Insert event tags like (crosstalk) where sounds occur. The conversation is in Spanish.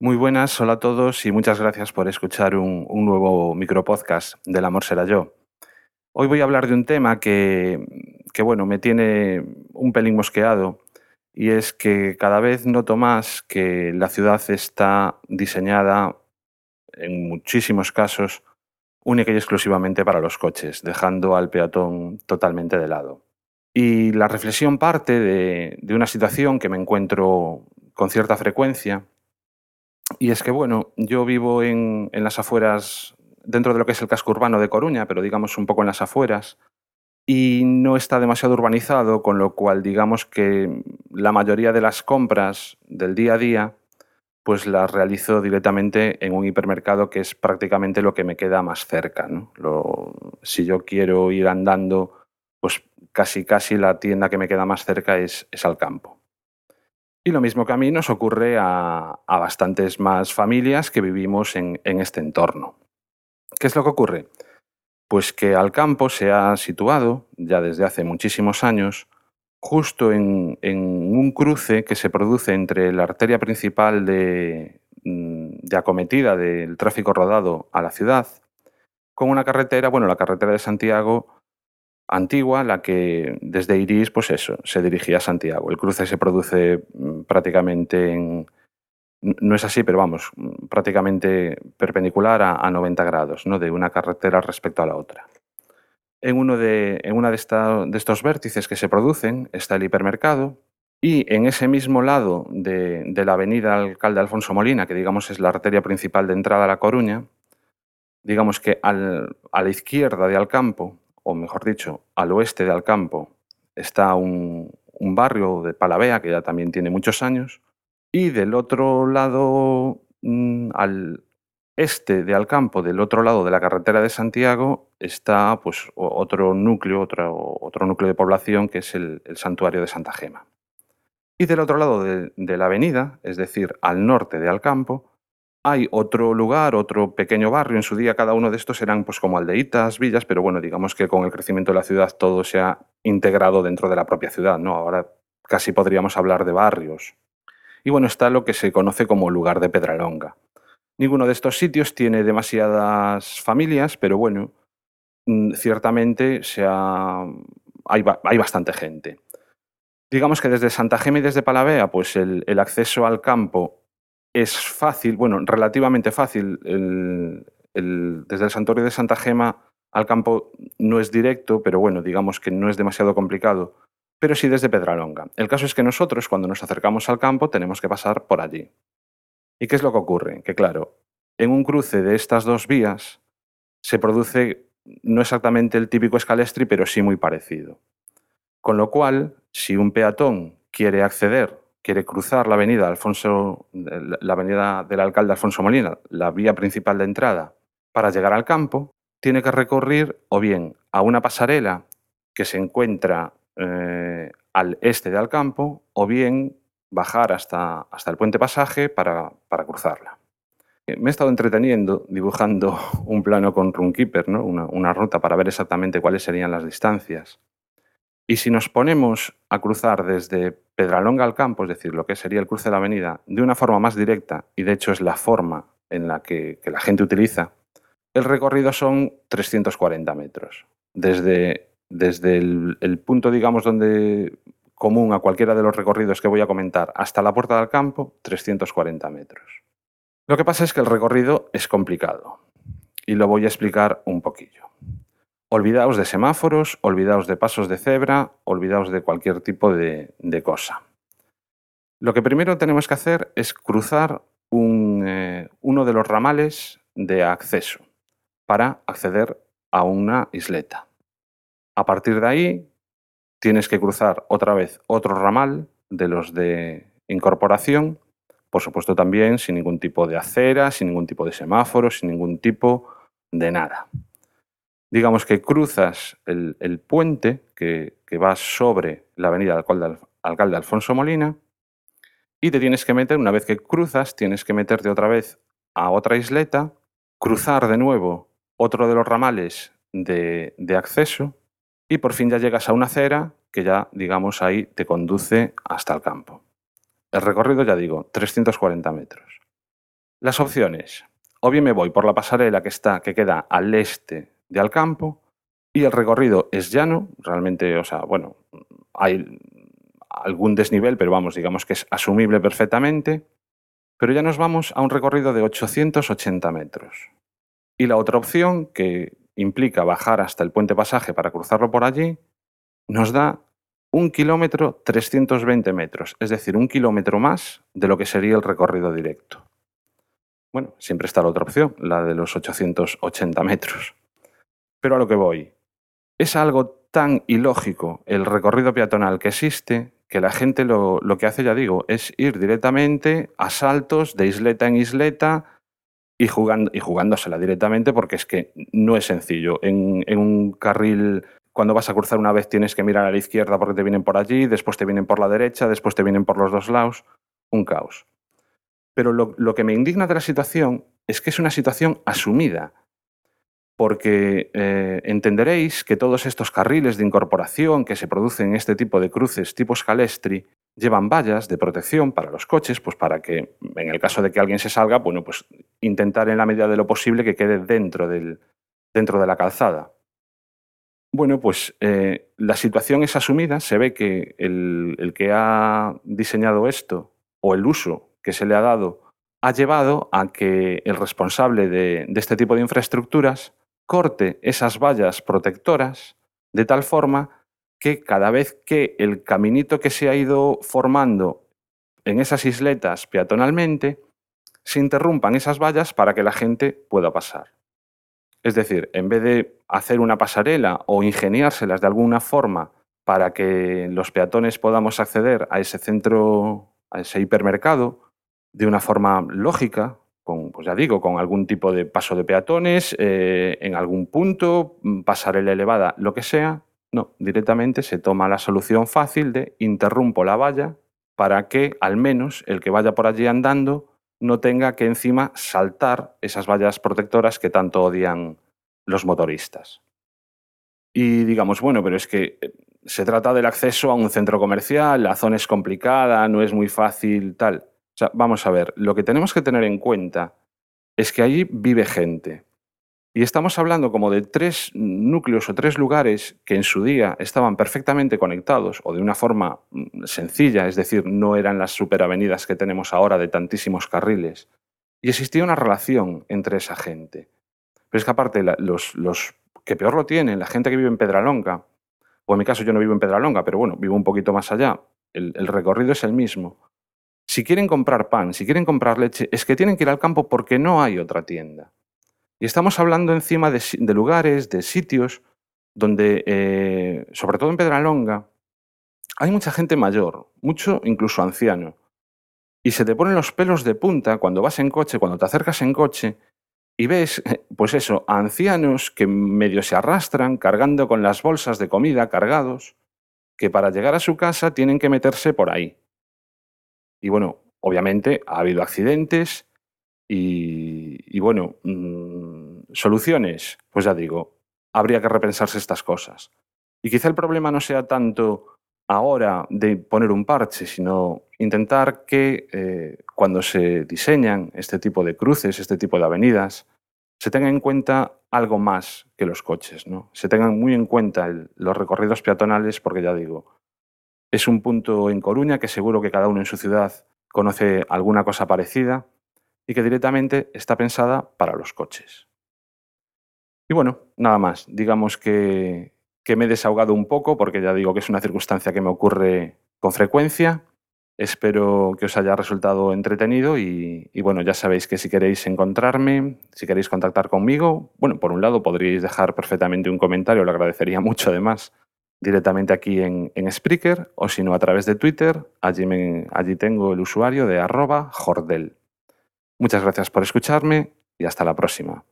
Muy buenas, hola a todos y muchas gracias por escuchar un, un nuevo micropodcast del Amor será yo. Hoy voy a hablar de un tema que, que, bueno, me tiene un pelín mosqueado y es que cada vez noto más que la ciudad está diseñada en muchísimos casos única y exclusivamente para los coches, dejando al peatón totalmente de lado. Y la reflexión parte de, de una situación que me encuentro con cierta frecuencia y es que, bueno, yo vivo en, en, las afueras, dentro de lo que es el casco urbano de Coruña, pero digamos un poco en las afueras, y no está demasiado urbanizado, con lo cual digamos que la mayoría de las compras del día a día pues las realizo directamente en un hipermercado que es prácticamente lo que me queda más cerca. ¿no? Lo, si yo quiero ir andando, pues casi casi la tienda que me queda más cerca es, es al campo. Y lo mismo que a mí nos ocurre a, bastantes más familias que vivimos en, este entorno. ¿Qué es lo que ocurre? Pues que al campo se ha situado, ya desde hace muchísimos años, justo en, un cruce que se produce entre la arteria principal mm, de acometida del tráfico rodado a la ciudad, con una carretera, bueno, la carretera de Santiago, antigua, la que desde Iris, pues eso, se dirigía a Santiago. El cruce se produce mm, prácticamente en... No es así, pero vamos, mm, prácticamente perpendicular a, a 90 grados, ¿no? de una carretera respecto a la otra. En uno de, en una de, estos vértices que se producen está el hipermercado y en ese mismo lado de, la avenida Alcalde Alfonso Molina, que digamos es la arteria principal de entrada a La Coruña, digamos que a la izquierda de Alcampo o mejor dicho, al oeste de Alcampo, está un, barrio de Palavea, que ya también tiene muchos años, y del otro lado, mmm, al este de Alcampo, del otro lado de la carretera de Santiago, está pues, otro núcleo, otro, otro núcleo de población, que es el, el santuario de Santa Gema. Y del otro lado de, de la avenida, es decir, al norte de Alcampo, hay otro lugar, otro pequeño barrio, en su día cada uno de estos eran pues como aldeitas, villas, pero bueno, digamos que con el crecimiento de la ciudad todo se ha integrado dentro de la propia ciudad, ¿no? Ahora casi podríamos hablar de barrios. Y bueno, está lo que se conoce como lugar de Pedralonga. Ninguno de estos sitios tiene demasiadas familias, pero bueno, mm, ciertamente se ha... hay, hay bastante gente. Digamos que desde Santa Gema y desde Palavea, pues el, el acceso al campo es fácil, bueno, relativamente fácil. Desde el santuario de Santa Gema al campo no es directo, pero bueno, digamos que no es demasiado complicado, pero sí desde Pedralonga. El caso es que nosotros, cuando nos acercamos al campo, tenemos que pasar por allí. ¿Y qué es lo que ocurre? Que claro, en un cruce de estas dos vías se produce no exactamente el típico escalestri, pero sí muy parecido. Con lo cual, si un peatón quiere acceder quiere cruzar la avenida Alfonso, la avenida del alcalde Alfonso Molina, la vía principal de entrada, para llegar al campo, tiene que recurrir o bien a una pasarela que se encuentra eh, al este del campo, o bien bajar hasta, hasta el puente pasaje para, para cruzarla. Me he estado entreteniendo dibujando (laughs) un plano con Runkeeper, ¿no? una, una ruta para ver exactamente cuáles serían las distancias. Y si nos ponemos a cruzar desde Pedralonga al campo, es decir, lo que sería el cruce de la avenida, de una forma más directa, y de hecho es la forma en la que, la gente utiliza, el recorrido son 340 metros. Desde, desde el, el, punto, digamos, donde común a cualquiera de los recorridos que voy a comentar hasta la puerta del campo, 340 metros. Lo que pasa es que el recorrido es complicado y lo voy a explicar un poquillo. Olvidaos de semáforos, olvidaos de pasos de cebra, olvidaos de cualquier tipo de, cosa. Lo que primero tenemos que hacer es cruzar eh, uno de los ramales de acceso para acceder a una isleta. A partir de ahí tienes que cruzar otra vez otro ramal de los de incorporación, por supuesto también sin ningún tipo de acera, sin ningún tipo de semáforo, sin ningún tipo de nada digamos que cruzas el, puente que, va sobre la avenida Alcalde, Alcalde Alfonso Molina y te tienes que meter, una vez que cruzas, tienes que meterte otra vez a otra isleta, cruzar de nuevo otro de los ramales de, de acceso y por fin ya llegas a una acera que ya, digamos, ahí te conduce hasta el campo. El recorrido, ya digo, 340 metros. Las opciones. O bien me voy por la pasarela que está, que queda al este de Alcampo, y el recorrido es llano, realmente, o sea, bueno, hay algún desnivel, pero vamos, digamos que es asumible perfectamente. Pero ya nos vamos a un recorrido de 880 metros. Y la otra opción, que implica bajar hasta el puente pasaje para cruzarlo por allí, nos da un kilómetro 320 metros, es decir, un kilómetro más de lo que sería el recorrido directo. Bueno, siempre está la otra opción, la de los 880 metros. Pero a lo que voy, es algo tan ilógico el recorrido peatonal que existe que la gente lo, que hace, ya digo, es ir directamente a saltos de isleta en isleta y, jugando, y jugándosela directamente porque es que no es sencillo. En, un carril, cuando vas a cruzar una vez tienes que mirar a la izquierda porque te vienen por allí, después te vienen por la derecha, después te vienen por los dos lados. Un caos. Pero lo, lo que me indigna de la situación es que es una situación asumida porque eh, entenderéis que todos estos carriles de incorporación que se producen en este tipo de cruces tipo Scalestri llevan vallas de protección para los coches, pues para que en el caso de que alguien se salga, bueno, pues intentar en la medida de lo posible que quede dentro, del, dentro de la calzada. Bueno, pues eh, la situación es asumida, se ve que el, que ha diseñado esto o el uso que se le ha dado ha llevado a que el responsable de este tipo de infraestructuras corte esas vallas protectoras de tal forma que cada vez que el caminito que se ha ido formando en esas isletas peatonalmente, se interrumpan esas vallas para que la gente pueda pasar. Es decir, en vez de hacer una pasarela o ingeniárselas de alguna forma para que los peatones podamos acceder a ese centro, a ese hipermercado, de una forma lógica, con, pues ya digo, con algún tipo de paso de peatones, eh, en algún punto, mm, pasarela elevada, lo que sea. No, directamente se toma la solución fácil de interrumpo la valla para que al menos el que vaya por allí andando no tenga que encima saltar esas vallas protectoras que tanto odian los motoristas. Y digamos, bueno, pero es que eh, se trata del acceso a un centro comercial, la zona es complicada, no es muy fácil, tal vamos a ver, lo que tenemos que tener en cuenta es que allí vive gente. Y estamos hablando como de tres núcleos o tres lugares que en su día estaban perfectamente conectados o de una forma mm, sencilla, es decir, no eran las superavenidas que tenemos ahora de tantísimos carriles. Y existía una relación entre esa gente. Pero es que aparte, los, que peor lo tienen, la gente que vive en Pedralonga, o en mi caso yo no vivo en Pedralonga, pero bueno, vivo un poquito más allá, el recorrido es el mismo. Si quieren comprar pan, si quieren comprar leche, es que tienen que ir al campo porque no hay otra tienda. Y estamos hablando encima de, lugares, de sitios, donde, eh, sobre todo en Pedralonga, hay mucha gente mayor, mucho incluso anciano. Y se te ponen los pelos de punta cuando vas en coche, cuando te acercas en coche, y ves, (laughs) pues eso, ancianos que medio se arrastran cargando con las bolsas de comida cargados, que para llegar a su casa tienen que meterse por ahí. Y bueno, obviamente ha habido accidentes y, bueno, mm, soluciones, pues ya digo, habría que repensarse estas cosas. Y quizá el problema no sea tanto ahora de poner un parche, sino intentar que eh, cuando se diseñan este tipo de cruces, este tipo de avenidas, se tenga en cuenta algo más que los coches, ¿no? Se tengan muy en cuenta los recorridos peatonales, porque ya digo, es un punto en Coruña que seguro que cada uno en su ciudad conoce alguna cosa parecida y que directamente está pensada para los coches. Y bueno, nada más. Digamos que, me he desahogado un poco porque ya digo que es una circunstancia que me ocurre con frecuencia. Espero que os haya resultado entretenido y, y, bueno, ya sabéis que si queréis encontrarme, si queréis contactar conmigo, bueno, por un lado podríais dejar perfectamente un comentario, lo agradecería (laughs) mucho además, directamente aquí en, en Spreaker o si no a través de Twitter. Allí, allí tengo el usuario de arroba jordel. Muchas gracias por escucharme y hasta la próxima.